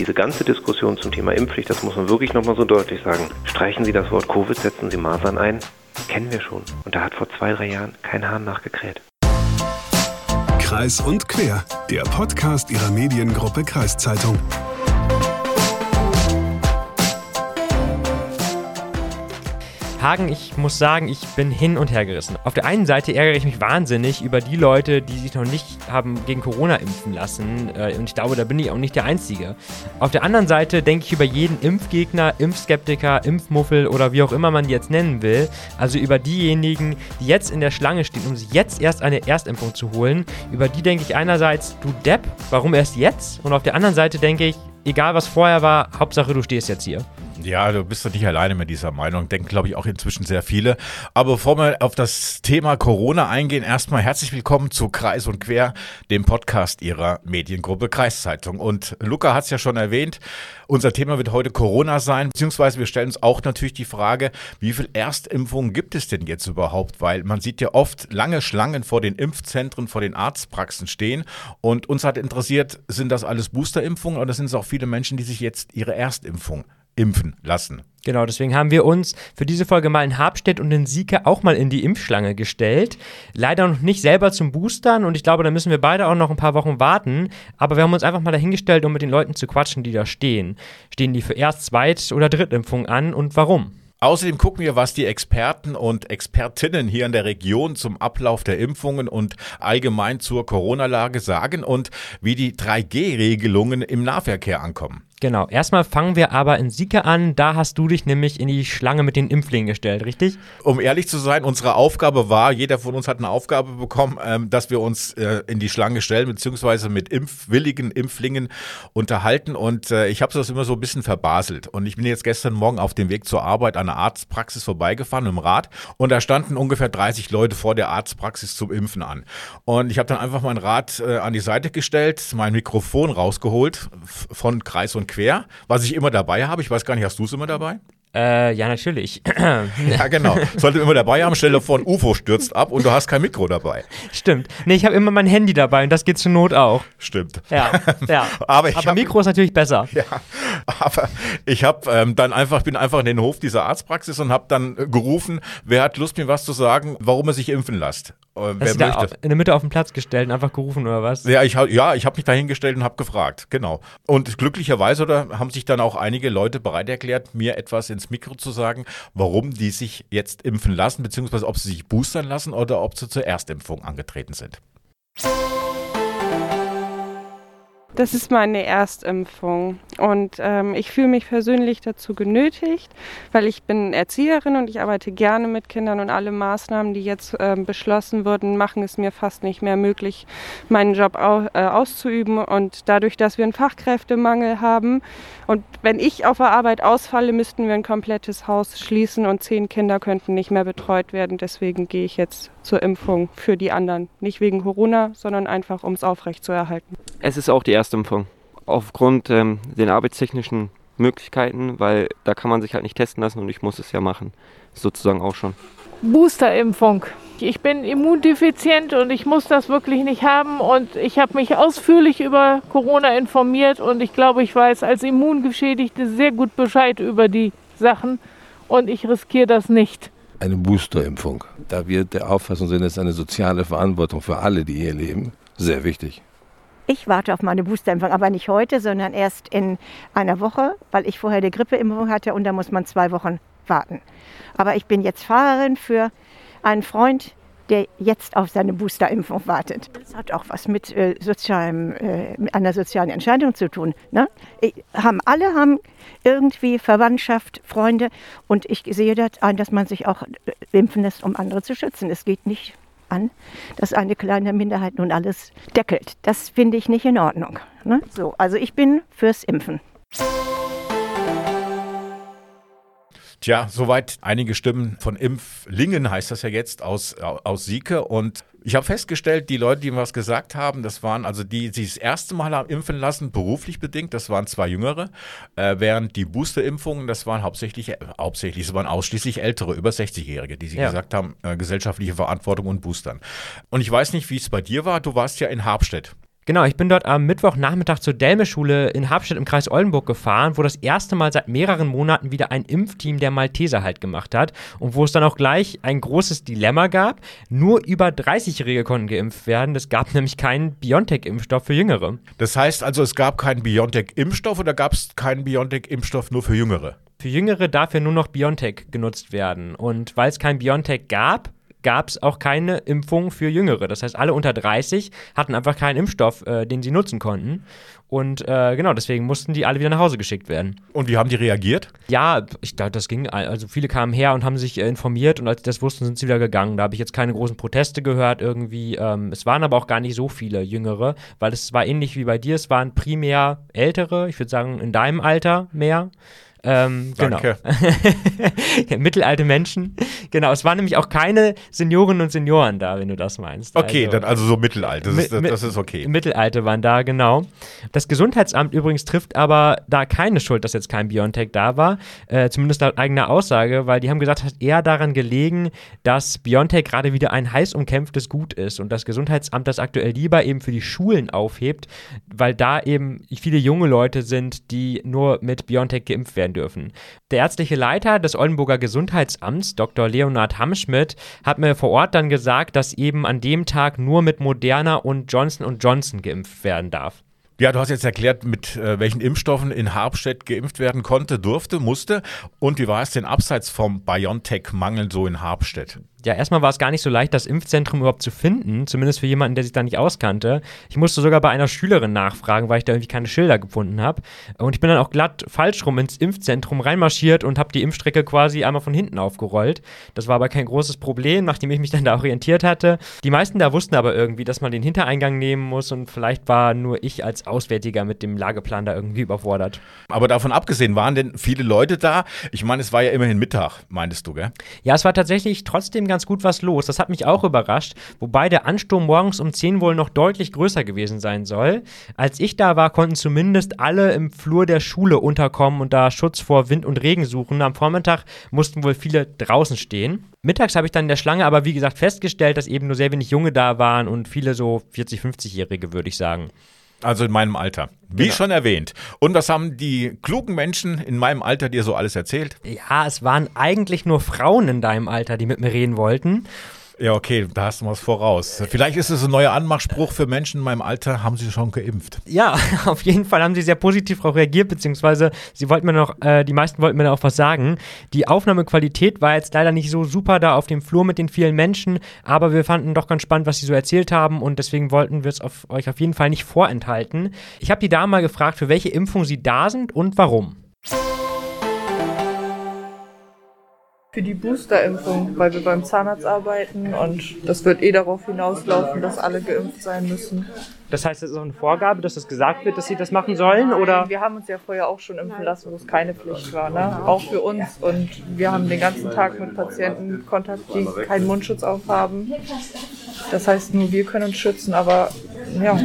diese ganze Diskussion zum Thema Impfpflicht, das muss man wirklich nochmal so deutlich sagen. Streichen Sie das Wort Covid, setzen Sie Masern ein. Kennen wir schon. Und da hat vor zwei, drei Jahren kein Hahn nachgekräht. Kreis und Quer, der Podcast Ihrer Mediengruppe Kreiszeitung. Hagen, ich muss sagen, ich bin hin und her gerissen. Auf der einen Seite ärgere ich mich wahnsinnig über die Leute, die sich noch nicht haben gegen Corona impfen lassen. Äh, und ich glaube, da bin ich auch nicht der Einzige. Auf der anderen Seite denke ich über jeden Impfgegner, Impfskeptiker, Impfmuffel oder wie auch immer man die jetzt nennen will. Also über diejenigen, die jetzt in der Schlange stehen, um sich jetzt erst eine Erstimpfung zu holen. Über die denke ich einerseits, du Depp, warum erst jetzt? Und auf der anderen Seite denke ich, egal was vorher war, Hauptsache du stehst jetzt hier. Ja, du bist doch nicht alleine mit dieser Meinung, denken, glaube ich, auch inzwischen sehr viele. Aber bevor wir auf das Thema Corona eingehen, erstmal herzlich willkommen zu Kreis und Quer, dem Podcast Ihrer Mediengruppe Kreiszeitung. Und Luca hat es ja schon erwähnt, unser Thema wird heute Corona sein, beziehungsweise wir stellen uns auch natürlich die Frage, wie viel Erstimpfungen gibt es denn jetzt überhaupt? Weil man sieht ja oft lange Schlangen vor den Impfzentren, vor den Arztpraxen stehen. Und uns hat interessiert, sind das alles Boosterimpfungen oder sind es auch viele Menschen, die sich jetzt ihre Erstimpfung impfen lassen. Genau, deswegen haben wir uns für diese Folge mal in Habstedt und in Sieke auch mal in die Impfschlange gestellt. Leider noch nicht selber zum Boostern und ich glaube, da müssen wir beide auch noch ein paar Wochen warten. Aber wir haben uns einfach mal dahingestellt, um mit den Leuten zu quatschen, die da stehen. Stehen die für Erst-, Zweit- oder Drittimpfung an und warum? Außerdem gucken wir, was die Experten und Expertinnen hier in der Region zum Ablauf der Impfungen und allgemein zur Corona-Lage sagen und wie die 3G-Regelungen im Nahverkehr ankommen. Genau. Erstmal fangen wir aber in Sieke an. Da hast du dich nämlich in die Schlange mit den Impflingen gestellt, richtig? Um ehrlich zu sein, unsere Aufgabe war, jeder von uns hat eine Aufgabe bekommen, ähm, dass wir uns äh, in die Schlange stellen, beziehungsweise mit impfwilligen Impflingen unterhalten. Und äh, ich habe das immer so ein bisschen verbaselt. Und ich bin jetzt gestern Morgen auf dem Weg zur Arbeit an der Arztpraxis vorbeigefahren im Rad. Und da standen ungefähr 30 Leute vor der Arztpraxis zum Impfen an. Und ich habe dann einfach mein Rad äh, an die Seite gestellt, mein Mikrofon rausgeholt von Kreis und quer, was ich immer dabei habe. Ich weiß gar nicht, hast du es immer dabei? Äh, ja, natürlich. ja, genau. Sollte immer dabei haben, stell dir vor, ein UFO stürzt ab und du hast kein Mikro dabei. Stimmt. Nee, ich habe immer mein Handy dabei und das geht zur Not auch. Stimmt. Ja, ja. aber ich aber hab, Mikro ist natürlich besser. Ja, aber ich habe ähm, dann einfach, bin einfach in den Hof dieser Arztpraxis und habe dann gerufen, wer hat Lust, mir was zu sagen, warum er sich impfen lässt. Äh, wer möchte. in der Mitte auf den Platz gestellt und einfach gerufen oder was? Ja, ich, ja, ich habe mich da hingestellt und habe gefragt, genau. Und glücklicherweise oder, haben sich dann auch einige Leute bereit erklärt, mir etwas ins Mikro zu sagen, warum die sich jetzt impfen lassen, beziehungsweise ob sie sich boostern lassen oder ob sie zur Erstimpfung angetreten sind. Das ist meine Erstimpfung und ähm, ich fühle mich persönlich dazu genötigt, weil ich bin Erzieherin und ich arbeite gerne mit Kindern und alle Maßnahmen, die jetzt ähm, beschlossen wurden, machen es mir fast nicht mehr möglich, meinen Job au äh, auszuüben und dadurch, dass wir einen Fachkräftemangel haben und wenn ich auf der Arbeit ausfalle, müssten wir ein komplettes Haus schließen und zehn Kinder könnten nicht mehr betreut werden. Deswegen gehe ich jetzt zur Impfung für die anderen. Nicht wegen Corona, sondern einfach, um es aufrechtzuerhalten. Es ist auch die erste Impfung. Aufgrund ähm, den arbeitstechnischen Möglichkeiten, weil da kann man sich halt nicht testen lassen und ich muss es ja machen. Sozusagen auch schon. Boosterimpfung. Ich bin immundefizient und ich muss das wirklich nicht haben. Und ich habe mich ausführlich über Corona informiert und ich glaube, ich weiß als Immungeschädigte sehr gut Bescheid über die Sachen und ich riskiere das nicht. Eine Boosterimpfung. Da wir der Auffassung sind, es ist eine soziale Verantwortung für alle, die hier leben. Sehr wichtig. Ich warte auf meine Boosterimpfung, aber nicht heute, sondern erst in einer Woche, weil ich vorher die Grippeimpfung hatte und da muss man zwei Wochen warten. Aber ich bin jetzt Fahrerin für einen Freund, der jetzt auf seine Boosterimpfung wartet. Das hat auch was mit, äh, sozialem, äh, mit einer sozialen Entscheidung zu tun. Ne? Ich, haben, alle haben irgendwie Verwandtschaft, Freunde und ich sehe das ein, dass man sich auch äh, impfen lässt, um andere zu schützen. Es geht nicht an, dass eine kleine Minderheit nun alles deckelt. Das finde ich nicht in Ordnung. Ne? So, also ich bin fürs Impfen. Tja, soweit einige Stimmen von Impflingen, heißt das ja jetzt, aus, aus Sieke. Und ich habe festgestellt, die Leute, die mir was gesagt haben, das waren also die, die das erste Mal haben impfen lassen, beruflich bedingt, das waren zwei Jüngere, äh, während die Boosterimpfungen, das waren hauptsächlich, äh, hauptsächlich, es waren ausschließlich ältere, über 60-Jährige, die sie ja. gesagt haben, äh, gesellschaftliche Verantwortung und Boostern. Und ich weiß nicht, wie es bei dir war, du warst ja in Habstedt. Genau, ich bin dort am Mittwochnachmittag zur Delme-Schule in Habstedt im Kreis Oldenburg gefahren, wo das erste Mal seit mehreren Monaten wieder ein Impfteam der Malteser halt gemacht hat und wo es dann auch gleich ein großes Dilemma gab. Nur über 30-Jährige konnten geimpft werden. Es gab nämlich keinen BioNTech-Impfstoff für Jüngere. Das heißt also, es gab keinen BioNTech-Impfstoff oder gab es keinen BioNTech-Impfstoff nur für Jüngere? Für Jüngere darf ja nur noch BioNTech genutzt werden. Und weil es kein BioNTech gab, gab es auch keine Impfung für Jüngere. Das heißt, alle unter 30 hatten einfach keinen Impfstoff, äh, den sie nutzen konnten. Und äh, genau, deswegen mussten die alle wieder nach Hause geschickt werden. Und wie haben die reagiert? Ja, ich glaube, das ging. Also viele kamen her und haben sich äh, informiert und als sie das wussten, sind sie wieder gegangen. Da habe ich jetzt keine großen Proteste gehört irgendwie. Ähm, es waren aber auch gar nicht so viele Jüngere, weil es war ähnlich wie bei dir. Es waren primär ältere, ich würde sagen in deinem Alter mehr. Ähm, Danke. Genau. Mittelalte Menschen. Genau, es waren nämlich auch keine Seniorinnen und Senioren da, wenn du das meinst. Okay, also, dann also so mittelalt. Das, ist, das ist okay. Mittelalte waren da, genau. Das Gesundheitsamt übrigens trifft aber da keine Schuld, dass jetzt kein Biontech da war. Äh, zumindest laut eigener Aussage, weil die haben gesagt, es hat eher daran gelegen, dass Biontech gerade wieder ein heiß umkämpftes Gut ist und das Gesundheitsamt das aktuell lieber eben für die Schulen aufhebt, weil da eben viele junge Leute sind, die nur mit Biontech geimpft werden dürfen. Der ärztliche Leiter des Oldenburger Gesundheitsamts, Dr. Leonhard Hamschmidt, hat mir vor Ort dann gesagt, dass eben an dem Tag nur mit Moderna und Johnson Johnson geimpft werden darf. Ja, du hast jetzt erklärt, mit äh, welchen Impfstoffen in Harbstedt geimpft werden konnte, durfte, musste. Und wie war es denn abseits vom BioNTech-Mangel so in Harbstedt? Ja, erstmal war es gar nicht so leicht, das Impfzentrum überhaupt zu finden, zumindest für jemanden, der sich da nicht auskannte. Ich musste sogar bei einer Schülerin nachfragen, weil ich da irgendwie keine Schilder gefunden habe. Und ich bin dann auch glatt falsch rum ins Impfzentrum reinmarschiert und habe die Impfstrecke quasi einmal von hinten aufgerollt. Das war aber kein großes Problem, nachdem ich mich dann da orientiert hatte. Die meisten da wussten aber irgendwie, dass man den Hintereingang nehmen muss und vielleicht war nur ich als Auswärtiger mit dem Lageplan da irgendwie überfordert. Aber davon abgesehen, waren denn viele Leute da? Ich meine, es war ja immerhin Mittag, meintest du, gell? Ja, es war tatsächlich trotzdem ganz gut was los. Das hat mich auch überrascht, wobei der Ansturm morgens um 10 wohl noch deutlich größer gewesen sein soll. Als ich da war, konnten zumindest alle im Flur der Schule unterkommen und da Schutz vor Wind und Regen suchen. Am Vormittag mussten wohl viele draußen stehen. Mittags habe ich dann in der Schlange aber wie gesagt festgestellt, dass eben nur sehr wenig Junge da waren und viele so 40, 50-Jährige, würde ich sagen. Also in meinem Alter. Wie genau. schon erwähnt. Und was haben die klugen Menschen in meinem Alter dir so alles erzählt? Ja, es waren eigentlich nur Frauen in deinem Alter, die mit mir reden wollten. Ja, okay, da hast du was voraus. Vielleicht ist es ein neuer Anmachspruch für Menschen in meinem Alter, haben sie schon geimpft. Ja, auf jeden Fall haben sie sehr positiv darauf reagiert, beziehungsweise sie wollten mir noch, äh, die meisten wollten mir da auch was sagen. Die Aufnahmequalität war jetzt leider nicht so super da auf dem Flur mit den vielen Menschen, aber wir fanden doch ganz spannend, was sie so erzählt haben und deswegen wollten wir es euch auf jeden Fall nicht vorenthalten. Ich habe die Dame mal gefragt, für welche Impfung sie da sind und warum. Für die Boosterimpfung, weil wir beim Zahnarzt arbeiten und das wird eh darauf hinauslaufen, dass alle geimpft sein müssen. Das heißt, es ist auch eine Vorgabe, dass es gesagt wird, dass sie das machen sollen, oder? Wir haben uns ja vorher auch schon impfen lassen, wo es keine Pflicht war, ne? Auch für uns. Und wir haben den ganzen Tag mit Patienten Kontakt, die keinen Mundschutz aufhaben. Das heißt, nur wir können uns schützen, aber ja,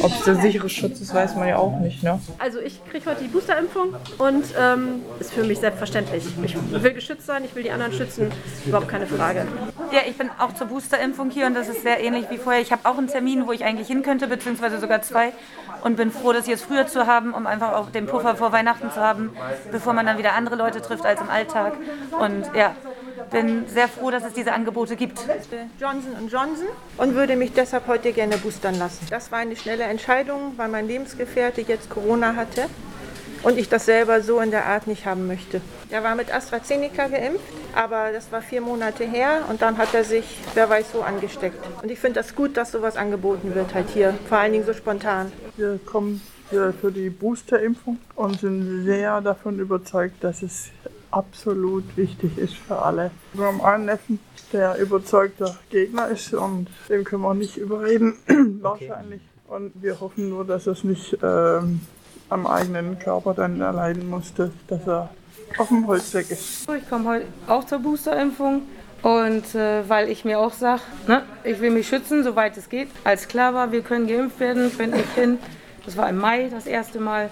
ob es der sichere Schutz ist, weiß man ja auch nicht. Ne? Also ich kriege heute die Boosterimpfung und ähm, ist für mich selbstverständlich. Ich will geschützt sein, ich will die anderen schützen, überhaupt keine Frage. Ja, ich bin auch zur Boosterimpfung hier und das ist sehr ähnlich wie vorher. Ich habe auch einen Termin, wo ich eigentlich hin könnte, beziehungsweise sogar zwei und bin froh, das jetzt früher zu haben, um einfach auch den Puffer vor Weihnachten zu haben, bevor man dann wieder andere Leute trifft als im Alltag. Und ja, bin sehr froh, dass es diese Angebote gibt. Johnson Johnson und würde mich deshalb heute gerne boostern lassen. Das war eine schnelle Entscheidung, weil mein Lebensgefährte jetzt Corona hatte und ich das selber so in der Art nicht haben möchte. Er war mit AstraZeneca geimpft, aber das war vier Monate her und dann hat er sich, wer weiß, so angesteckt. Und ich finde das gut, dass sowas angeboten wird halt hier, vor allen Dingen so spontan. Wir kommen hier für die Boosterimpfung und sind sehr davon überzeugt, dass es absolut wichtig ist für alle. Wir haben einen Neffen, der überzeugter Gegner ist und dem können wir nicht überreden, wahrscheinlich. Und wir hoffen nur, dass es nicht ähm, am eigenen Körper dann erleiden musste, dass er auf dem Holzweg ist. Ich komme heute auch zur Boosterimpfung. Und äh, weil ich mir auch sage, ne, ich will mich schützen, soweit es geht. Als klar war, wir können geimpft werden, bin ich hin. Das war im Mai das erste Mal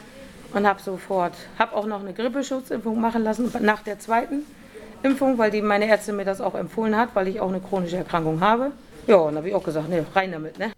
und habe sofort, habe auch noch eine Grippeschutzimpfung machen lassen nach der zweiten Impfung, weil die meine Ärztin mir das auch empfohlen hat, weil ich auch eine chronische Erkrankung habe. Ja, und habe ich auch gesagt, ne, rein damit, ne.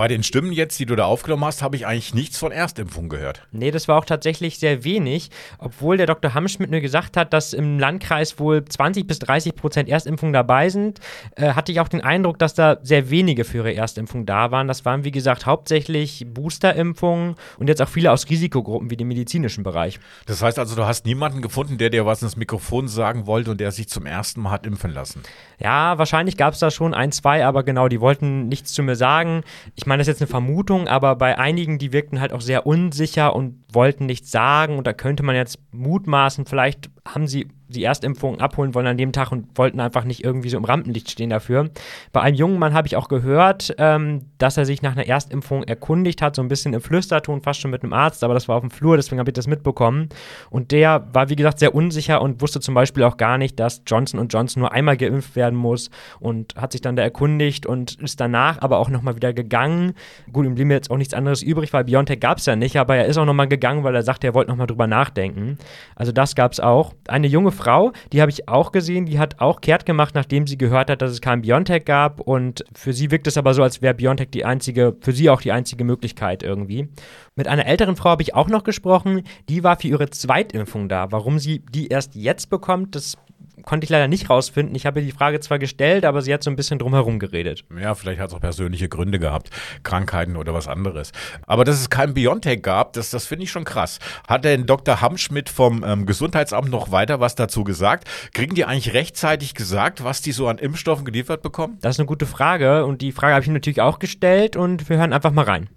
Bei den Stimmen jetzt, die du da aufgenommen hast, habe ich eigentlich nichts von Erstimpfung gehört. Nee, das war auch tatsächlich sehr wenig, obwohl der Dr. Hamschmidt mir gesagt hat, dass im Landkreis wohl 20 bis 30 Prozent Erstimpfung dabei sind, äh, hatte ich auch den Eindruck, dass da sehr wenige für ihre Erstimpfung da waren. Das waren, wie gesagt, hauptsächlich Boosterimpfungen und jetzt auch viele aus Risikogruppen wie dem medizinischen Bereich. Das heißt also, du hast niemanden gefunden, der dir was ins Mikrofon sagen wollte und der sich zum ersten Mal hat impfen lassen. Ja, wahrscheinlich gab es da schon ein, zwei, aber genau, die wollten nichts zu mir sagen. Ich meine, das ist jetzt eine Vermutung, aber bei einigen, die wirkten halt auch sehr unsicher und wollten nichts sagen. Und da könnte man jetzt mutmaßen, vielleicht haben sie die Erstimpfung abholen wollen an dem Tag und wollten einfach nicht irgendwie so im Rampenlicht stehen dafür. Bei einem jungen Mann habe ich auch gehört, ähm, dass er sich nach einer Erstimpfung erkundigt hat, so ein bisschen im Flüsterton, fast schon mit einem Arzt, aber das war auf dem Flur, deswegen habe ich das mitbekommen. Und der war, wie gesagt, sehr unsicher und wusste zum Beispiel auch gar nicht, dass Johnson Johnson nur einmal geimpft werden muss und hat sich dann da erkundigt und ist danach aber auch nochmal wieder gegangen. Gut, ihm blieb mir jetzt auch nichts anderes übrig, weil Biontech gab es ja nicht, aber er ist auch nochmal gegangen, weil er sagte, er wollte nochmal drüber nachdenken. Also das gab es auch. Eine junge Frau, die habe ich auch gesehen, die hat auch kehrt gemacht, nachdem sie gehört hat, dass es kein Biontech gab. Und für sie wirkt es aber so, als wäre Biontech die einzige, für sie auch die einzige Möglichkeit irgendwie. Mit einer älteren Frau habe ich auch noch gesprochen, die war für ihre Zweitimpfung da. Warum sie die erst jetzt bekommt, das konnte ich leider nicht rausfinden. Ich habe ihr die Frage zwar gestellt, aber sie hat so ein bisschen drumherum geredet. Ja, vielleicht hat es auch persönliche Gründe gehabt, Krankheiten oder was anderes. Aber dass es kein Biontech gab, das, das finde ich schon krass. Hat denn Dr. Hamschmidt vom ähm, Gesundheitsamt noch weiter was dazu gesagt? Kriegen die eigentlich rechtzeitig gesagt, was die so an Impfstoffen geliefert bekommen? Das ist eine gute Frage und die Frage habe ich ihm natürlich auch gestellt und wir hören einfach mal rein.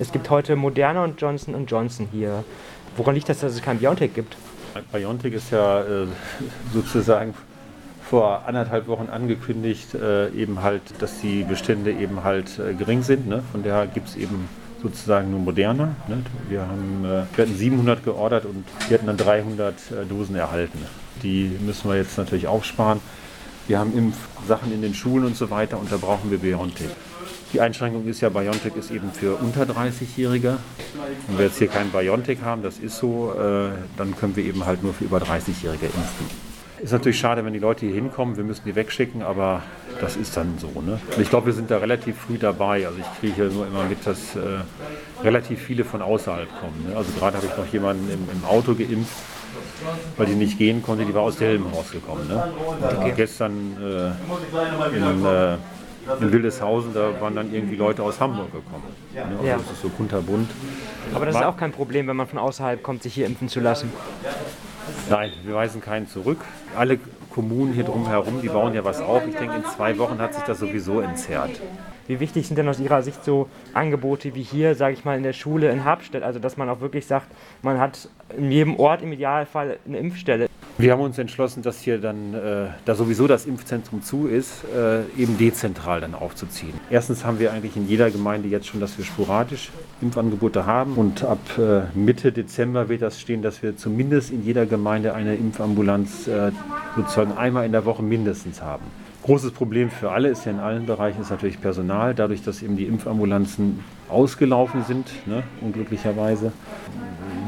Es gibt heute Moderna und Johnson Johnson hier. Woran liegt das, dass es kein Biontech gibt? Biontech ist ja äh, sozusagen vor anderthalb Wochen angekündigt, äh, eben halt, dass die Bestände eben halt äh, gering sind. Ne? Von daher gibt es eben sozusagen nur Moderna. Ne? Wir, haben, äh, wir hatten 700 geordert und wir hatten dann 300 äh, Dosen erhalten. Die müssen wir jetzt natürlich aufsparen. Wir haben Impfsachen in den Schulen und so weiter und da brauchen wir Biontech. Die Einschränkung ist ja, BioNTech ist eben für unter 30-Jährige. Wenn wir jetzt hier kein BioNTech haben, das ist so, äh, dann können wir eben halt nur für über 30-Jährige impfen. Ist natürlich schade, wenn die Leute hier hinkommen, wir müssen die wegschicken, aber das ist dann so. Ne? Ich glaube, wir sind da relativ früh dabei. Also ich kriege hier nur immer mit, dass äh, relativ viele von außerhalb kommen. Ne? Also gerade habe ich noch jemanden im, im, Auto geimpft, weil die nicht gehen konnte, die war aus Delmenhorst gekommen. Ne? Okay. Gestern äh, in äh, in Wildeshausen, da waren dann irgendwie Leute aus Hamburg gekommen. Ne? Also ja. Das ist so kunterbunt. Aber das ist auch kein Problem, wenn man von außerhalb kommt, sich hier impfen zu lassen. Nein, wir weisen keinen zurück. Alle Kommunen hier drumherum, die bauen ja was auf. Ich denke, in zwei Wochen hat sich das sowieso entzerrt. Wie wichtig sind denn aus Ihrer Sicht so Angebote wie hier, sage ich mal, in der Schule in Habstedt? Also, dass man auch wirklich sagt, man hat in jedem Ort im Idealfall eine Impfstelle. Wir haben uns entschlossen, dass hier dann, äh, da sowieso das Impfzentrum zu ist, äh, eben dezentral dann aufzuziehen. Erstens haben wir eigentlich in jeder Gemeinde jetzt schon, dass wir sporadisch Impfangebote haben. Und ab äh, Mitte Dezember wird das stehen, dass wir zumindest in jeder Gemeinde eine Impfambulanz äh, sozusagen einmal in der Woche mindestens haben. Großes Problem für alle ist ja in allen Bereichen ist natürlich Personal. Dadurch, dass eben die Impfambulanzen ausgelaufen sind, ne, unglücklicherweise,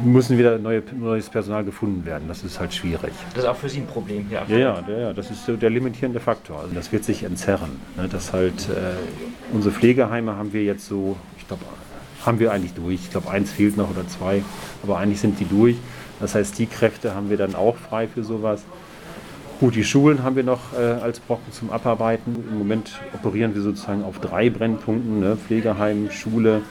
müssen wieder neue, neues Personal gefunden werden. Das ist halt schwierig. Das ist auch für Sie ein Problem, ja. Ja, ja, ja das ist so der limitierende Faktor. Also das wird sich entzerren. Ne, das halt, äh, unsere Pflegeheime haben wir jetzt so, ich glaube, haben wir eigentlich durch. Ich glaube, eins fehlt noch oder zwei, aber eigentlich sind die durch. Das heißt, die Kräfte haben wir dann auch frei für sowas. Gut, die Schulen haben wir noch äh, als Brocken zum Abarbeiten. Im Moment operieren wir sozusagen auf drei Brennpunkten, ne? Pflegeheim, Schule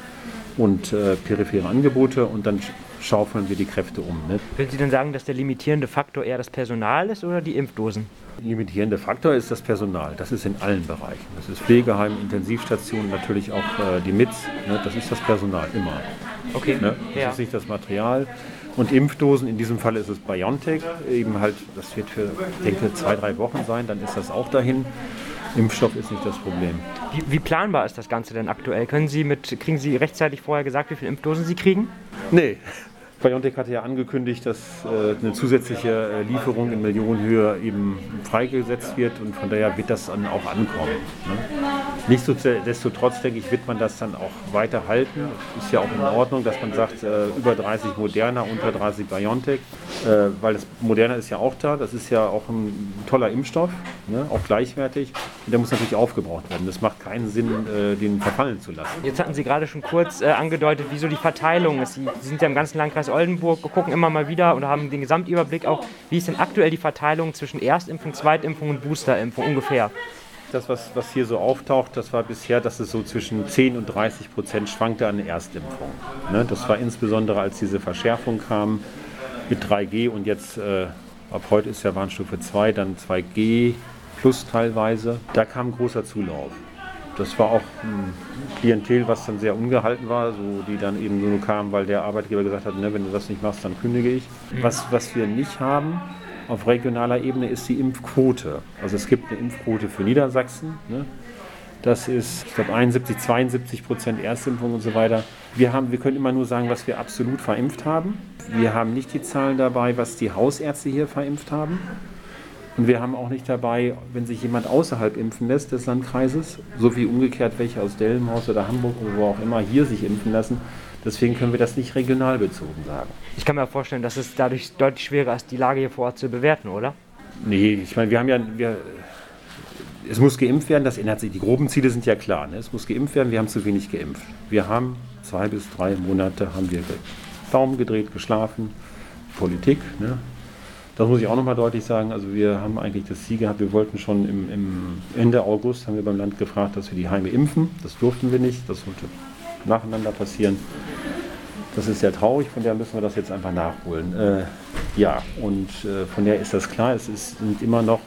und äh, periphere Angebote und dann schaufeln wir die Kräfte um. Ne? Würden Sie denn sagen, dass der limitierende Faktor eher das Personal ist oder die Impfdosen? Limitierende Faktor ist das Personal. Das ist in allen Bereichen. Das ist Pflegeheim, Intensivstationen, natürlich auch äh, die MITS. Ne? Das ist das Personal immer. Okay. Ne? Das ja. ist nicht das Material. Und Impfdosen, in diesem Fall ist es BioNTech, eben halt, das wird für, ich denke, zwei, drei Wochen sein, dann ist das auch dahin. Impfstoff ist nicht das Problem. Wie, wie, planbar ist das Ganze denn aktuell? Können Sie mit, kriegen Sie rechtzeitig vorher gesagt, wie viele Impfdosen Sie kriegen? Nee, BioNTech hatte ja angekündigt, dass äh, eine zusätzliche äh, Lieferung in Millionenhöhe eben freigesetzt wird und von daher wird das dann auch ankommen. Ne? Nichtsdestotrotz, denke ich, wird man das dann auch weiter halten. Ist ja auch in Ordnung, dass man sagt, äh, über 30 Moderna, unter 30 BioNTech, äh, weil das Moderna ist ja auch da. Das ist ja auch ein toller Impfstoff, ne? auch gleichwertig. Und der muss natürlich aufgebraucht werden. Das macht keinen Sinn, äh, den verfallen zu lassen. Jetzt hatten Sie gerade schon kurz äh, angedeutet, wieso die Verteilung ist. Sie, sind ja im ganzen Landkreis Oldenburg, gucken immer mal wieder und haben den Gesamtüberblick auch. Wie ist denn aktuell die Verteilung zwischen Erstimpfung, Zweitimpfung und Boosterimpfung ungefähr? Das, was, was hier so auftaucht, das war bisher, dass es so zwischen 10 und 30 Prozent schwankte an Erstimpfung. Ne? Das war insbesondere, als diese Verschärfung kam mit 3G und jetzt äh, ab heute ist ja Warnstufe 2, dann 2G plus teilweise. Da kam großer Zulauf. Das war auch ein Klientel, was dann sehr ungehalten war, so, die dann eben nur kamen, weil der Arbeitgeber gesagt hat, ne, wenn du das nicht machst, dann kündige ich. Was, was wir nicht haben, auf regionaler Ebene ist die Impfquote. Also es gibt eine Impfquote für Niedersachsen. Ne? Das ist, ich glaube, 71, 72 Prozent Erstimpfung und so weiter. Wir, haben, wir können immer nur sagen, was wir absolut verimpft haben. Wir haben nicht die Zahlen dabei, was die Hausärzte hier verimpft haben. Und wir haben auch nicht dabei, wenn sich jemand außerhalb impfen lässt des Landkreises, so wie umgekehrt welche aus Delmenhorst oder Hamburg oder wo auch immer hier sich impfen lassen, Deswegen können wir das nicht regional bezogen sagen. Ich kann mir vorstellen, dass es dadurch deutlich schwerer ist, die Lage hier vor Ort zu bewerten, oder? Nee, ich meine, wir haben ja, wir, es muss geimpft werden, das ändert sich. Die groben Ziele sind ja klar. Ne? Es muss geimpft werden, wir haben zu wenig geimpft. Wir haben zwei bis drei Monate haben wir Daumen gedreht, geschlafen, Politik. Ne? Das muss ich auch nochmal deutlich sagen. Also wir haben eigentlich das Ziel gehabt, wir wollten schon im, im Ende August, haben wir beim Land gefragt, dass wir die Heime impfen. Das durften wir nicht. Das sollte nacheinander passieren. Das ist sehr traurig, von der müssen wir das jetzt einfach nachholen. Äh, ja, und äh, von der ist das klar, es ist, sind immer noch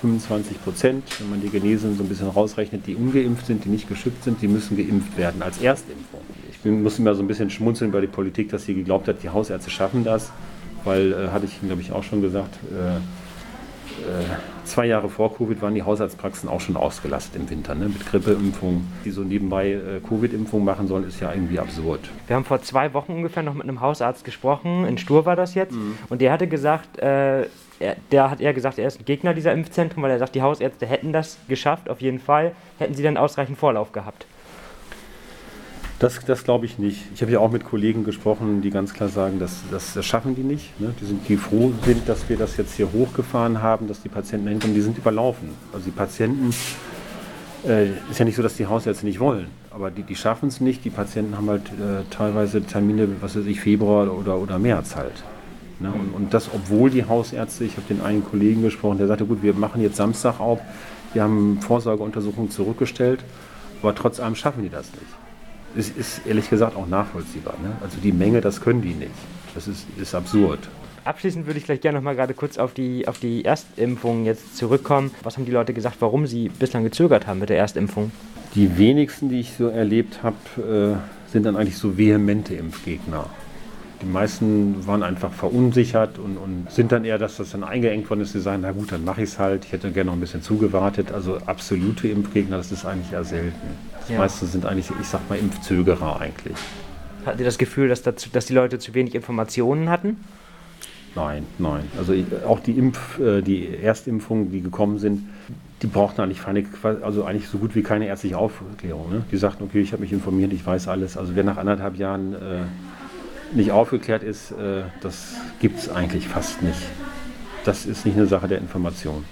25 Prozent, wenn man die Genesenen so ein bisschen rausrechnet, die ungeimpft sind, die nicht geschützt sind, die müssen geimpft werden als Erstimpfung. Ich bin, muss immer so ein bisschen schmunzeln bei der Politik, dass sie geglaubt hat, die Hausärzte schaffen das, weil, äh, hatte ich, glaube ich, auch schon gesagt, äh, äh, zwei Jahre vor Covid waren die Hausarztpraxen auch schon ausgelastet im Winter, ne? mit Grippeimpfungen. Die so nebenbei äh, Covid-Impfungen machen sollen, ist ja irgendwie absurd. Wir haben vor zwei Wochen ungefähr noch mit einem Hausarzt gesprochen, in Stur war das jetzt, mhm. und der hatte gesagt, äh, er, der hat eher gesagt, er ist ein Gegner dieser Impfzentren, weil er sagt, die Hausärzte hätten das geschafft, auf jeden Fall, hätten sie dann ausreichend Vorlauf gehabt. Das, das glaube ich nicht. Ich habe ja auch mit Kollegen gesprochen, die ganz klar sagen, das, das, das schaffen die nicht. Ne? Die, sind, die froh sind, dass wir das jetzt hier hochgefahren haben, dass die Patienten hinkommen. Die sind überlaufen. Also die Patienten, äh, ist ja nicht so, dass die Hausärzte nicht wollen, aber die, die schaffen es nicht. Die Patienten haben halt äh, teilweise Termine, was weiß ich, Februar oder, oder März halt. Ne? Und, und das, obwohl die Hausärzte, ich habe den einen Kollegen gesprochen, der sagte, gut, wir machen jetzt Samstag auf, wir haben Vorsorgeuntersuchungen zurückgestellt, aber trotz allem schaffen die das nicht es ist ehrlich gesagt auch nachvollziehbar. Ne? Also die Menge, das können die nicht. Das ist, ist absurd. Abschließend würde ich gleich gerne noch mal gerade kurz auf die, auf die Erstimpfung jetzt zurückkommen. Was haben die Leute gesagt, warum sie bislang gezögert haben mit der Erstimpfung? Die wenigsten, die ich so erlebt habe, äh, sind dann eigentlich so vehemente Impfgegner. Die meisten waren einfach verunsichert und, und, sind dann eher, dass das dann eingeengt worden ist. Sie sagen, na gut, dann mache ich es halt. Ich hätte gerne noch ein bisschen zugewartet. Also absolute Impfgegner, das ist eigentlich eher selten. Ja. Meistens sind eigentlich, ich sag mal, Impfzögerer eigentlich. Hat ihr das Gefühl, dass, dazu, dass die Leute zu wenig Informationen hatten? Nein, nein. Also auch die Impf, äh, die Erstimpfungen, die gekommen sind, die brauchten eigentlich keine, also eigentlich so gut wie keine ärztliche Aufklärung. Ne? Die sagten, okay, ich habe mich informiert, ich weiß alles. Also wer nach anderthalb Jahren äh, nicht aufgeklärt ist, äh, das gibt es eigentlich fast nicht. Das ist nicht eine Sache der Information.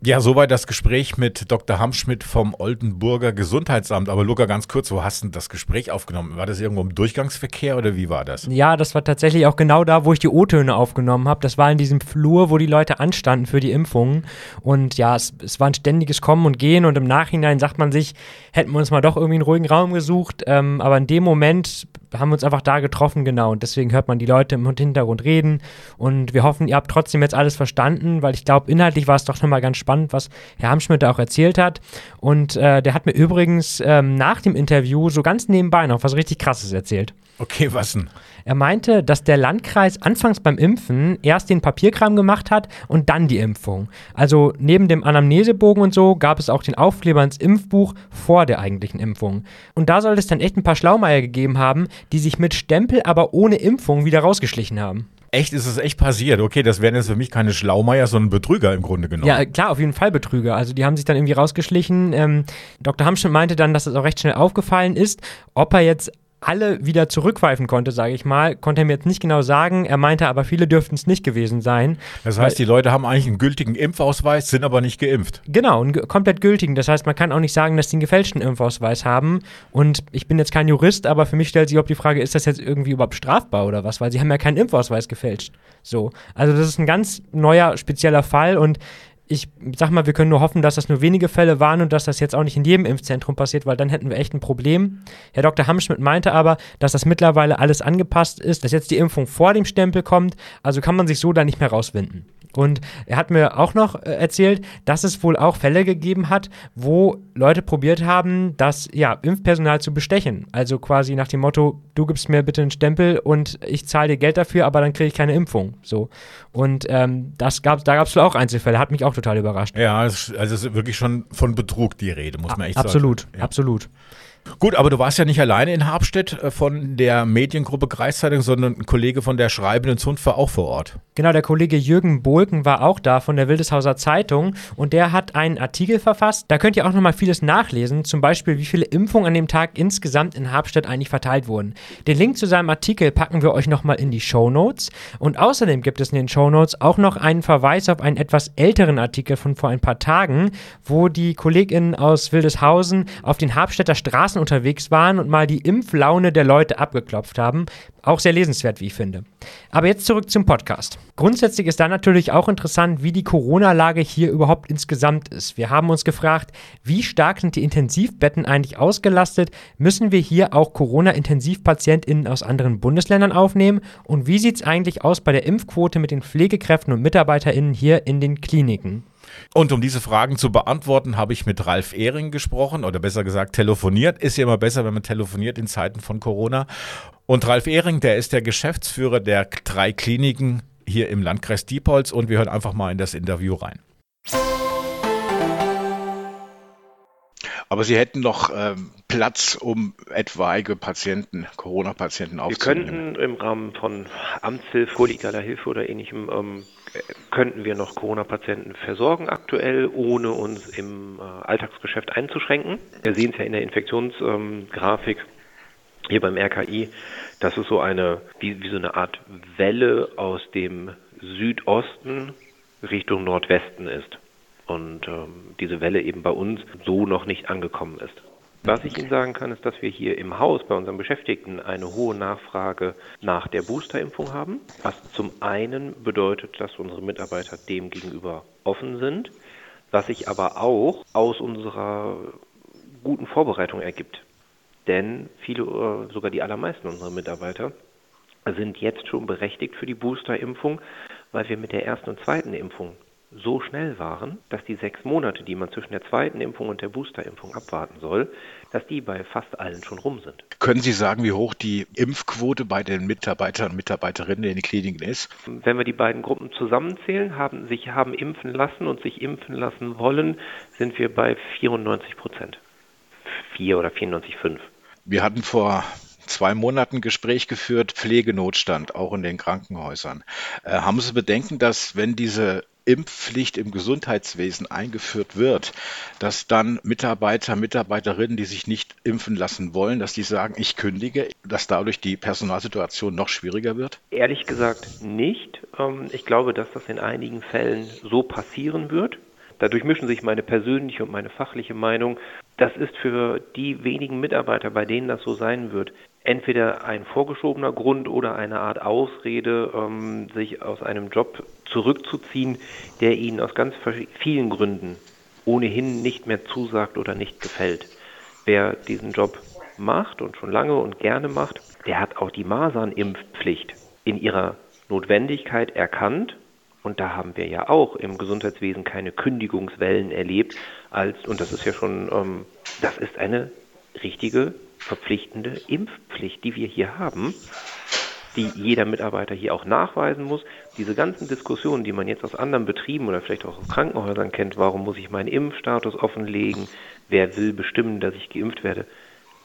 Ja, soweit das Gespräch mit Dr. Hamschmidt vom Oldenburger Gesundheitsamt. Aber Luca, ganz kurz, wo hast du das Gespräch aufgenommen? War das irgendwo im Durchgangsverkehr oder wie war das? Ja, das war tatsächlich auch genau da, wo ich die O-Töne aufgenommen habe. Das war in diesem Flur, wo die Leute anstanden für die Impfungen. Und ja, es, es war ein ständiges Kommen und Gehen. Und im Nachhinein sagt man sich, hätten wir uns mal doch irgendwie einen ruhigen Raum gesucht. Ähm, aber in dem Moment haben wir uns einfach da getroffen, genau. Und deswegen hört man die Leute im Hintergrund reden. Und wir hoffen, ihr habt trotzdem jetzt alles verstanden, weil ich glaube, inhaltlich war es doch nochmal ganz spannend, was Herr Hamschmidt auch erzählt hat. Und äh, der hat mir übrigens ähm, nach dem Interview so ganz nebenbei noch was richtig Krasses erzählt. Okay, was denn? Er meinte, dass der Landkreis anfangs beim Impfen erst den Papierkram gemacht hat und dann die Impfung. Also neben dem Anamnesebogen und so gab es auch den Aufkleber ins Impfbuch vor der eigentlichen Impfung. Und da soll es dann echt ein paar Schlaumeier gegeben haben, die sich mit Stempel, aber ohne Impfung wieder rausgeschlichen haben. Echt, ist es echt passiert? Okay, das wären jetzt für mich keine Schlaumeier, sondern Betrüger im Grunde genommen. Ja, klar, auf jeden Fall Betrüger. Also die haben sich dann irgendwie rausgeschlichen. Ähm, Dr. Hamschmidt meinte dann, dass es auch recht schnell aufgefallen ist. Ob er jetzt alle wieder zurückpfeifen konnte, sage ich mal, konnte er mir jetzt nicht genau sagen. Er meinte aber, viele dürften es nicht gewesen sein. Das heißt, die Leute haben eigentlich einen gültigen Impfausweis, sind aber nicht geimpft. Genau, einen komplett gültigen. Das heißt, man kann auch nicht sagen, dass die einen gefälschten Impfausweis haben. Und ich bin jetzt kein Jurist, aber für mich stellt sich auch die Frage, ist das jetzt irgendwie überhaupt strafbar oder was? Weil sie haben ja keinen Impfausweis gefälscht. So. Also das ist ein ganz neuer, spezieller Fall und ich sag mal, wir können nur hoffen, dass das nur wenige Fälle waren und dass das jetzt auch nicht in jedem Impfzentrum passiert, weil dann hätten wir echt ein Problem. Herr Dr. Hamschmidt meinte aber, dass das mittlerweile alles angepasst ist, dass jetzt die Impfung vor dem Stempel kommt, also kann man sich so da nicht mehr rauswinden. Und er hat mir auch noch äh, erzählt, dass es wohl auch Fälle gegeben hat, wo Leute probiert haben, das ja, Impfpersonal zu bestechen. Also quasi nach dem Motto, du gibst mir bitte einen Stempel und ich zahle dir Geld dafür, aber dann kriege ich keine Impfung. So. Und ähm, das gab, da gab es wohl auch Einzelfälle, hat mich auch total überrascht. Ja, also es ist wirklich schon von Betrug die Rede, muss man echt absolut, sagen. Absolut, absolut. Gut, aber du warst ja nicht alleine in Habstedt äh, von der Mediengruppe Kreiszeitung, sondern ein Kollege von der Schreibenden Zunft war auch vor Ort. Genau, der Kollege Jürgen Bohlken war auch da von der Wildeshauser Zeitung und der hat einen Artikel verfasst. Da könnt ihr auch nochmal vieles nachlesen, zum Beispiel wie viele Impfungen an dem Tag insgesamt in Habstedt eigentlich verteilt wurden. Den Link zu seinem Artikel packen wir euch nochmal in die Show Notes und außerdem gibt es in den Show Notes auch noch einen Verweis auf einen etwas älteren Artikel von vor ein paar Tagen, wo die KollegInnen aus Wildeshausen auf den Habstädter Straßen unterwegs waren und mal die Impflaune der Leute abgeklopft haben. Auch sehr lesenswert, wie ich finde. Aber jetzt zurück zum Podcast. Grundsätzlich ist da natürlich auch interessant, wie die Corona-Lage hier überhaupt insgesamt ist. Wir haben uns gefragt, wie stark sind die Intensivbetten eigentlich ausgelastet? Müssen wir hier auch Corona-IntensivpatientInnen aus anderen Bundesländern aufnehmen? Und wie sieht es eigentlich aus bei der Impfquote mit den Pflegekräften und MitarbeiterInnen hier in den Kliniken? Und um diese Fragen zu beantworten, habe ich mit Ralf Ehring gesprochen oder besser gesagt telefoniert. Ist ja immer besser, wenn man telefoniert in Zeiten von Corona. Und Ralf Ehring, der ist der Geschäftsführer der drei Kliniken hier im Landkreis Diepholz und wir hören einfach mal in das Interview rein. Aber Sie hätten noch ähm, Platz, um etwaige Patienten, Corona-Patienten aufzunehmen. Wir könnten im Rahmen von Amtshilfe, kollegialer Hilfe oder ähnlichem, ähm, könnten wir noch Corona-Patienten versorgen aktuell, ohne uns im äh, Alltagsgeschäft einzuschränken. Wir sehen es ja in der Infektionsgrafik. Ähm, hier beim RKI, das ist so eine, wie, wie so eine Art Welle aus dem Südosten Richtung Nordwesten ist und ähm, diese Welle eben bei uns so noch nicht angekommen ist. Was ich Ihnen sagen kann, ist, dass wir hier im Haus bei unseren Beschäftigten eine hohe Nachfrage nach der Boosterimpfung haben, was zum einen bedeutet, dass unsere Mitarbeiter dem gegenüber offen sind, was sich aber auch aus unserer guten Vorbereitung ergibt. Denn viele, äh, sogar die allermeisten unserer Mitarbeiter sind jetzt schon berechtigt für die Boosterimpfung, weil wir mit der ersten und zweiten Impfung so schnell waren, dass die sechs Monate, die man zwischen der zweiten Impfung und der Boosterimpfung abwarten soll, dass die bei fast allen schon rum sind. Können Sie sagen, wie hoch die Impfquote bei den Mitarbeitern und Mitarbeiterinnen in den Kliniken ist? Wenn wir die beiden Gruppen zusammenzählen, haben sich haben impfen lassen und sich impfen lassen wollen, sind wir bei 94 Prozent. 4 oder 94,5. Wir hatten vor zwei Monaten Gespräch geführt, Pflegenotstand, auch in den Krankenhäusern. Äh, haben Sie Bedenken, dass wenn diese Impfpflicht im Gesundheitswesen eingeführt wird, dass dann Mitarbeiter, Mitarbeiterinnen, die sich nicht impfen lassen wollen, dass die sagen, ich kündige, dass dadurch die Personalsituation noch schwieriger wird? Ehrlich gesagt nicht. Ähm, ich glaube, dass das in einigen Fällen so passieren wird. Dadurch mischen sich meine persönliche und meine fachliche Meinung. Das ist für die wenigen Mitarbeiter, bei denen das so sein wird, entweder ein vorgeschobener Grund oder eine Art Ausrede, ähm, sich aus einem Job zurückzuziehen, der ihnen aus ganz vielen Gründen ohnehin nicht mehr zusagt oder nicht gefällt. Wer diesen Job macht und schon lange und gerne macht, der hat auch die Masernimpfpflicht in ihrer Notwendigkeit erkannt. Und da haben wir ja auch im Gesundheitswesen keine Kündigungswellen erlebt, als, und das ist ja schon, ähm, das ist eine richtige verpflichtende Impfpflicht, die wir hier haben, die jeder Mitarbeiter hier auch nachweisen muss. Diese ganzen Diskussionen, die man jetzt aus anderen Betrieben oder vielleicht auch aus Krankenhäusern kennt, warum muss ich meinen Impfstatus offenlegen, wer will bestimmen, dass ich geimpft werde,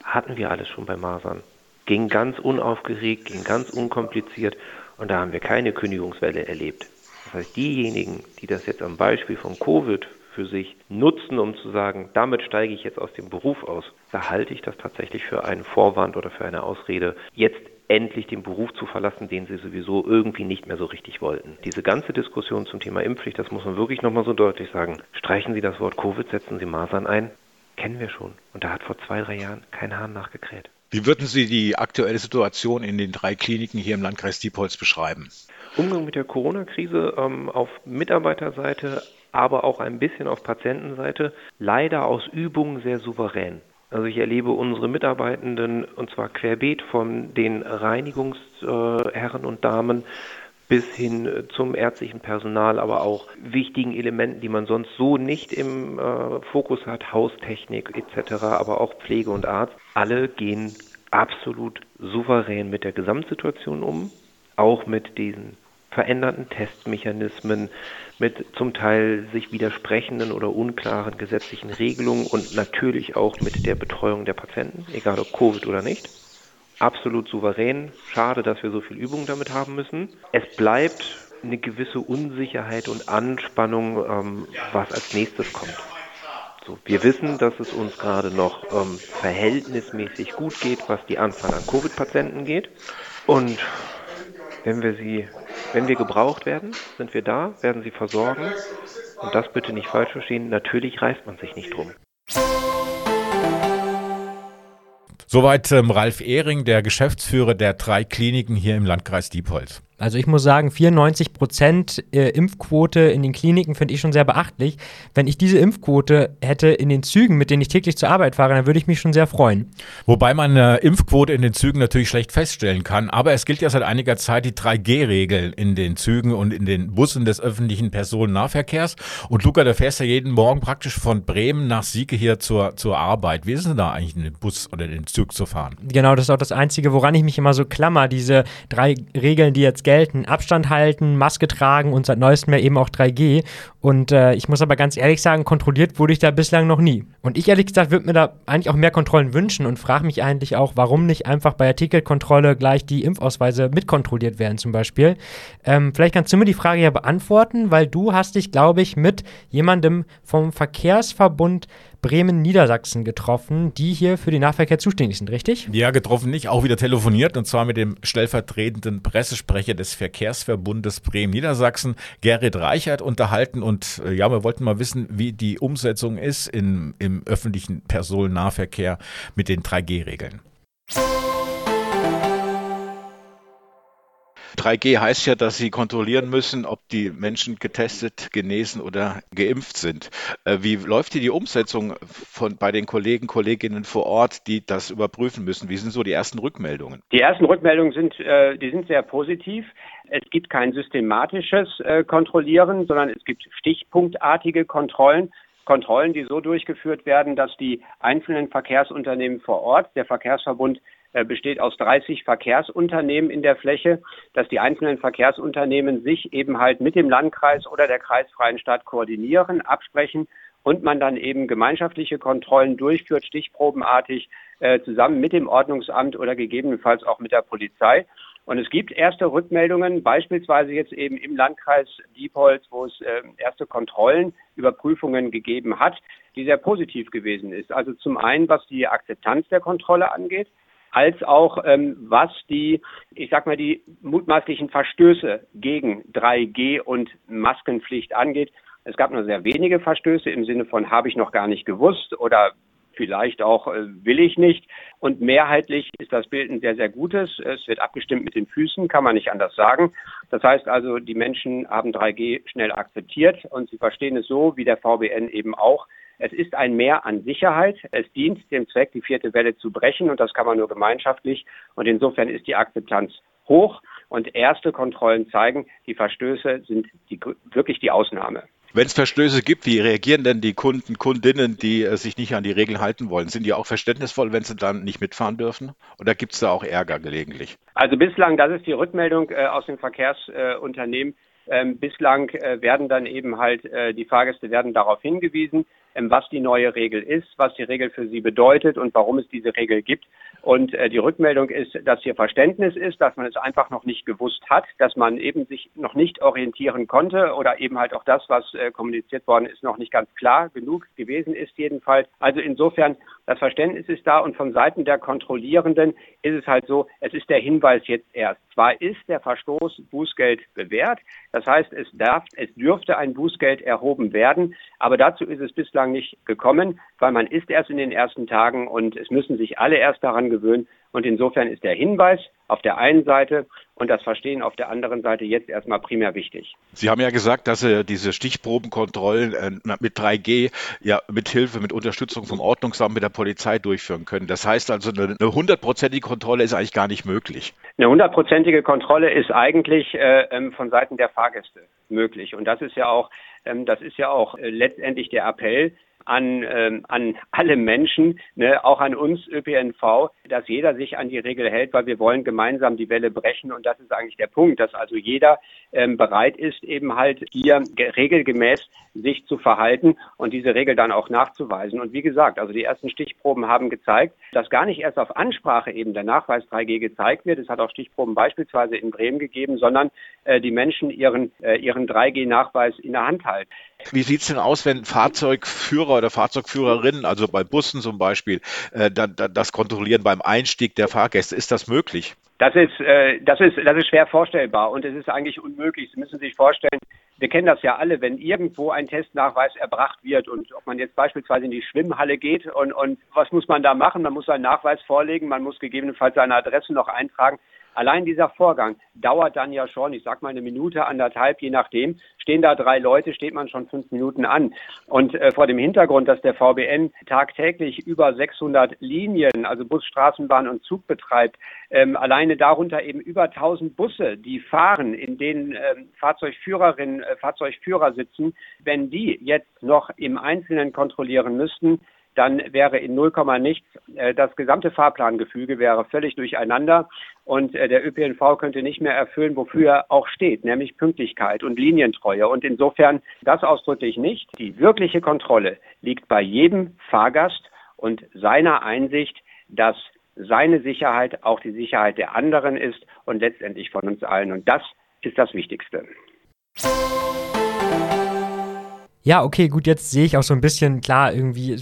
hatten wir alles schon bei Masern. Ging ganz unaufgeregt, ging ganz unkompliziert und da haben wir keine Kündigungswelle erlebt. Das heißt, diejenigen, die das jetzt am Beispiel von Covid für sich nutzen, um zu sagen, damit steige ich jetzt aus dem Beruf aus, da halte ich das tatsächlich für einen Vorwand oder für eine Ausrede, jetzt endlich den Beruf zu verlassen, den sie sowieso irgendwie nicht mehr so richtig wollten. Diese ganze Diskussion zum Thema Impfpflicht, das muss man wirklich nochmal so deutlich sagen. Streichen Sie das Wort Covid, setzen Sie Masern ein, kennen wir schon. Und da hat vor zwei, drei Jahren kein Hahn nachgekräht. Wie würden Sie die aktuelle Situation in den drei Kliniken hier im Landkreis Diepholz beschreiben? Umgang mit der Corona-Krise ähm, auf Mitarbeiterseite, aber auch ein bisschen auf Patientenseite, leider aus Übung sehr souverän. Also ich erlebe unsere Mitarbeitenden, und zwar querbeet von den Reinigungsherren und Damen bis hin zum ärztlichen Personal, aber auch wichtigen Elementen, die man sonst so nicht im äh, Fokus hat, Haustechnik etc., aber auch Pflege und Arzt. Alle gehen absolut souverän mit der Gesamtsituation um, auch mit diesen veränderten Testmechanismen, mit zum Teil sich widersprechenden oder unklaren gesetzlichen Regelungen und natürlich auch mit der Betreuung der Patienten, egal ob Covid oder nicht. Absolut souverän. Schade, dass wir so viel Übung damit haben müssen. Es bleibt eine gewisse Unsicherheit und Anspannung, ähm, was als nächstes kommt. So, wir wissen, dass es uns gerade noch ähm, verhältnismäßig gut geht, was die Anzahl an Covid-Patienten geht. Und wenn wir sie wenn wir gebraucht werden, sind wir da, werden sie versorgen. Und das bitte nicht falsch verstehen. Natürlich reißt man sich nicht drum. Soweit ähm, Ralf Ehring, der Geschäftsführer der drei Kliniken hier im Landkreis Diepholz. Also ich muss sagen, 94 Prozent äh, Impfquote in den Kliniken finde ich schon sehr beachtlich. Wenn ich diese Impfquote hätte in den Zügen, mit denen ich täglich zur Arbeit fahre, dann würde ich mich schon sehr freuen. Wobei man eine Impfquote in den Zügen natürlich schlecht feststellen kann. Aber es gilt ja seit einiger Zeit die 3G-Regel in den Zügen und in den Bussen des öffentlichen Personennahverkehrs. Und Luca, du fährst ja jeden Morgen praktisch von Bremen nach Sieke hier zur, zur Arbeit. Wie ist es denn da eigentlich in den Bus oder in den Zug zu fahren? Genau, das ist auch das Einzige, woran ich mich immer so klammer. Diese drei Regeln, die jetzt gelten gelten. Abstand halten, Maske tragen und seit neuestem ja eben auch 3G. Und äh, ich muss aber ganz ehrlich sagen, kontrolliert wurde ich da bislang noch nie. Und ich ehrlich gesagt würde mir da eigentlich auch mehr Kontrollen wünschen und frage mich eigentlich auch, warum nicht einfach bei der Ticketkontrolle gleich die Impfausweise mitkontrolliert werden zum Beispiel. Ähm, vielleicht kannst du mir die Frage ja beantworten, weil du hast dich, glaube ich, mit jemandem vom Verkehrsverbund Bremen-Niedersachsen getroffen, die hier für den Nahverkehr zuständig sind, richtig? Ja, getroffen nicht, auch wieder telefoniert und zwar mit dem stellvertretenden Pressesprecher des Verkehrsverbundes Bremen-Niedersachsen, Gerrit Reichert, unterhalten und äh, ja, wir wollten mal wissen, wie die Umsetzung ist in, im öffentlichen Personennahverkehr mit den 3G-Regeln. 3G heißt ja, dass Sie kontrollieren müssen, ob die Menschen getestet, genesen oder geimpft sind. Äh, wie läuft hier die Umsetzung von, bei den Kollegen, Kolleginnen vor Ort, die das überprüfen müssen? Wie sind so die ersten Rückmeldungen? Die ersten Rückmeldungen sind, äh, die sind sehr positiv. Es gibt kein systematisches äh, Kontrollieren, sondern es gibt stichpunktartige Kontrollen. Kontrollen, die so durchgeführt werden, dass die einzelnen Verkehrsunternehmen vor Ort, der Verkehrsverbund besteht aus 30 Verkehrsunternehmen in der Fläche, dass die einzelnen Verkehrsunternehmen sich eben halt mit dem Landkreis oder der kreisfreien Stadt koordinieren, absprechen und man dann eben gemeinschaftliche Kontrollen durchführt, stichprobenartig, äh, zusammen mit dem Ordnungsamt oder gegebenenfalls auch mit der Polizei. Und es gibt erste Rückmeldungen, beispielsweise jetzt eben im Landkreis Diepholz, wo es äh, erste Kontrollen, Überprüfungen gegeben hat, die sehr positiv gewesen ist. Also zum einen, was die Akzeptanz der Kontrolle angeht, als auch ähm, was die, ich sag mal, die mutmaßlichen Verstöße gegen 3G und Maskenpflicht angeht. Es gab nur sehr wenige Verstöße im Sinne von habe ich noch gar nicht gewusst oder vielleicht auch äh, will ich nicht. Und mehrheitlich ist das Bild ein sehr, sehr gutes. Es wird abgestimmt mit den Füßen, kann man nicht anders sagen. Das heißt also, die Menschen haben 3G schnell akzeptiert und sie verstehen es so, wie der VBN eben auch, es ist ein Mehr an Sicherheit. Es dient dem Zweck, die vierte Welle zu brechen und das kann man nur gemeinschaftlich. Und insofern ist die Akzeptanz hoch und erste Kontrollen zeigen, die Verstöße sind die, wirklich die Ausnahme. Wenn es Verstöße gibt, wie reagieren denn die Kunden, Kundinnen, die äh, sich nicht an die Regeln halten wollen? Sind die auch verständnisvoll, wenn sie dann nicht mitfahren dürfen? Oder gibt es da auch Ärger gelegentlich? Also bislang, das ist die Rückmeldung äh, aus den Verkehrsunternehmen. Ähm, bislang äh, werden dann eben halt, äh, die Fahrgäste werden darauf hingewiesen. Ähm, was die neue Regel ist, was die Regel für sie bedeutet und warum es diese Regel gibt. Und äh, die Rückmeldung ist, dass hier Verständnis ist, dass man es einfach noch nicht gewusst hat, dass man eben sich noch nicht orientieren konnte oder eben halt auch das, was äh, kommuniziert worden ist, noch nicht ganz klar genug gewesen ist jedenfalls. Also insofern, das Verständnis ist da und von Seiten der Kontrollierenden ist es halt so, es ist der Hinweis jetzt erst. Zwar ist der Verstoß Bußgeld bewährt, das heißt, es darf, es dürfte ein Bußgeld erhoben werden, aber dazu ist es bislang nicht gekommen, weil man ist erst in den ersten Tagen und es müssen sich alle erst daran gewöhnen. Und insofern ist der Hinweis auf der einen Seite und das Verstehen auf der anderen Seite jetzt erstmal primär wichtig. Sie haben ja gesagt, dass Sie diese Stichprobenkontrollen äh, mit 3G ja mit Hilfe, mit Unterstützung vom Ordnungsamt, mit der Polizei durchführen können. Das heißt also, eine hundertprozentige Kontrolle ist eigentlich gar nicht möglich. Eine hundertprozentige Kontrolle ist eigentlich äh, ähm, von Seiten der Fahrgäste möglich. Und das ist ja auch, das ist ja auch äh, letztendlich der Appell, an, ähm, an alle Menschen, ne, auch an uns ÖPNV, dass jeder sich an die Regel hält, weil wir wollen gemeinsam die Welle brechen. Und das ist eigentlich der Punkt, dass also jeder ähm, bereit ist, eben halt hier regelgemäß sich zu verhalten und diese Regel dann auch nachzuweisen. Und wie gesagt, also die ersten Stichproben haben gezeigt, dass gar nicht erst auf Ansprache eben der Nachweis 3G gezeigt wird. Es hat auch Stichproben beispielsweise in Bremen gegeben, sondern äh, die Menschen ihren, äh, ihren 3G-Nachweis in der Hand halten. Wie sieht's denn aus, wenn Fahrzeugführer oder Fahrzeugführerinnen, also bei Bussen zum Beispiel, äh, das kontrollieren beim Einstieg der Fahrgäste? Ist das möglich? Das ist, äh, das, ist, das ist schwer vorstellbar und es ist eigentlich unmöglich. Sie müssen sich vorstellen, wir kennen das ja alle, wenn irgendwo ein Testnachweis erbracht wird und ob man jetzt beispielsweise in die Schwimmhalle geht und, und was muss man da machen? Man muss seinen Nachweis vorlegen, man muss gegebenenfalls seine Adresse noch eintragen. Allein dieser Vorgang dauert dann ja schon, ich sag mal eine Minute, anderthalb, je nachdem. Stehen da drei Leute, steht man schon fünf Minuten an. Und äh, vor dem Hintergrund, dass der VBN tagtäglich über 600 Linien, also Bus, Straßenbahn und Zug betreibt, ähm, alleine darunter eben über 1000 Busse, die fahren, in denen ähm, Fahrzeugführerinnen, äh, Fahrzeugführer sitzen, wenn die jetzt noch im Einzelnen kontrollieren müssten, dann wäre in 0, nichts äh, das gesamte Fahrplangefüge wäre völlig durcheinander und äh, der ÖPNV könnte nicht mehr erfüllen, wofür er auch steht, nämlich Pünktlichkeit und Linientreue. Und insofern das ausdrücklich nicht. Die wirkliche Kontrolle liegt bei jedem Fahrgast und seiner Einsicht, dass seine Sicherheit auch die Sicherheit der anderen ist und letztendlich von uns allen. Und das ist das Wichtigste. Ja, okay, gut, jetzt sehe ich auch so ein bisschen, klar, irgendwie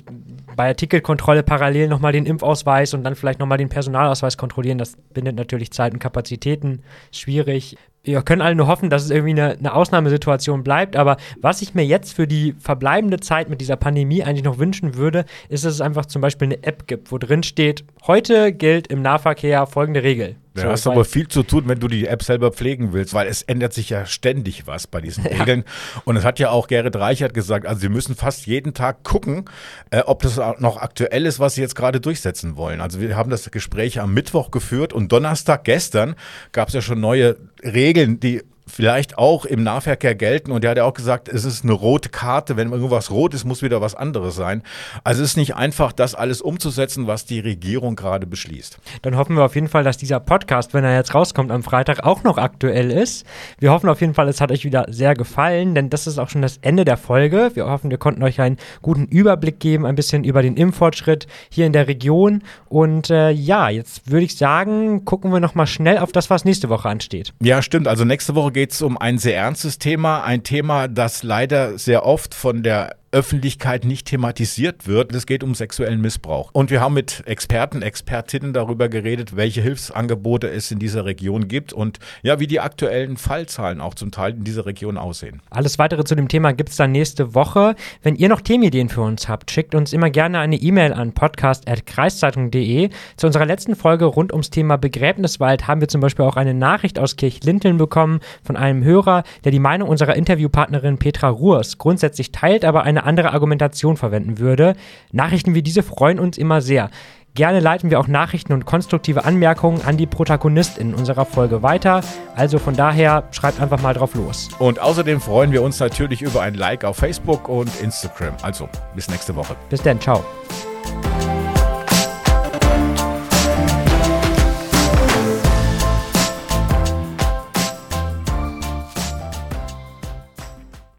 bei der Ticketkontrolle parallel nochmal den Impfausweis und dann vielleicht nochmal den Personalausweis kontrollieren. Das bindet natürlich Zeit und Kapazitäten. Schwierig wir können alle nur hoffen, dass es irgendwie eine, eine, Ausnahmesituation bleibt. Aber was ich mir jetzt für die verbleibende Zeit mit dieser Pandemie eigentlich noch wünschen würde, ist, dass es einfach zum Beispiel eine App gibt, wo drin steht, heute gilt im Nahverkehr folgende Regel. Da so, hast aber viel zu tun, wenn du die App selber pflegen willst, weil es ändert sich ja ständig was bei diesen Regeln. Ja. Und es hat ja auch Gerrit Reichert gesagt, also sie müssen fast jeden Tag gucken, äh, ob das noch aktuell ist, was sie jetzt gerade durchsetzen wollen. Also wir haben das Gespräch am Mittwoch geführt und Donnerstag gestern gab es ja schon neue Regeln, die vielleicht auch im Nahverkehr gelten. Und er hat ja auch gesagt, es ist eine rote Karte. Wenn irgendwas rot ist, muss wieder was anderes sein. Also es ist nicht einfach, das alles umzusetzen, was die Regierung gerade beschließt. Dann hoffen wir auf jeden Fall, dass dieser Podcast, wenn er jetzt rauskommt am Freitag, auch noch aktuell ist. Wir hoffen auf jeden Fall, es hat euch wieder sehr gefallen, denn das ist auch schon das Ende der Folge. Wir hoffen, wir konnten euch einen guten Überblick geben, ein bisschen über den Impffortschritt hier in der Region. Und äh, ja, jetzt würde ich sagen, gucken wir nochmal schnell auf das, was nächste Woche ansteht. Ja, stimmt. Also nächste Woche geht es um ein sehr ernstes Thema, ein Thema, das leider sehr oft von der Öffentlichkeit nicht thematisiert wird. Es geht um sexuellen Missbrauch. Und wir haben mit Experten, Expertinnen darüber geredet, welche Hilfsangebote es in dieser Region gibt und ja, wie die aktuellen Fallzahlen auch zum Teil in dieser Region aussehen. Alles weitere zu dem Thema gibt es dann nächste Woche. Wenn ihr noch Themenideen für uns habt, schickt uns immer gerne eine E-Mail an podcast.kreiszeitung.de. Zu unserer letzten Folge rund ums Thema Begräbniswald haben wir zum Beispiel auch eine Nachricht aus Kirchlinteln bekommen von einem Hörer, der die Meinung unserer Interviewpartnerin Petra Ruhrs grundsätzlich teilt, aber eine andere Argumentation verwenden würde. Nachrichten wie diese freuen uns immer sehr. Gerne leiten wir auch Nachrichten und konstruktive Anmerkungen an die Protagonistin unserer Folge weiter. Also von daher schreibt einfach mal drauf los. Und außerdem freuen wir uns natürlich über ein Like auf Facebook und Instagram. Also bis nächste Woche. Bis dann, ciao.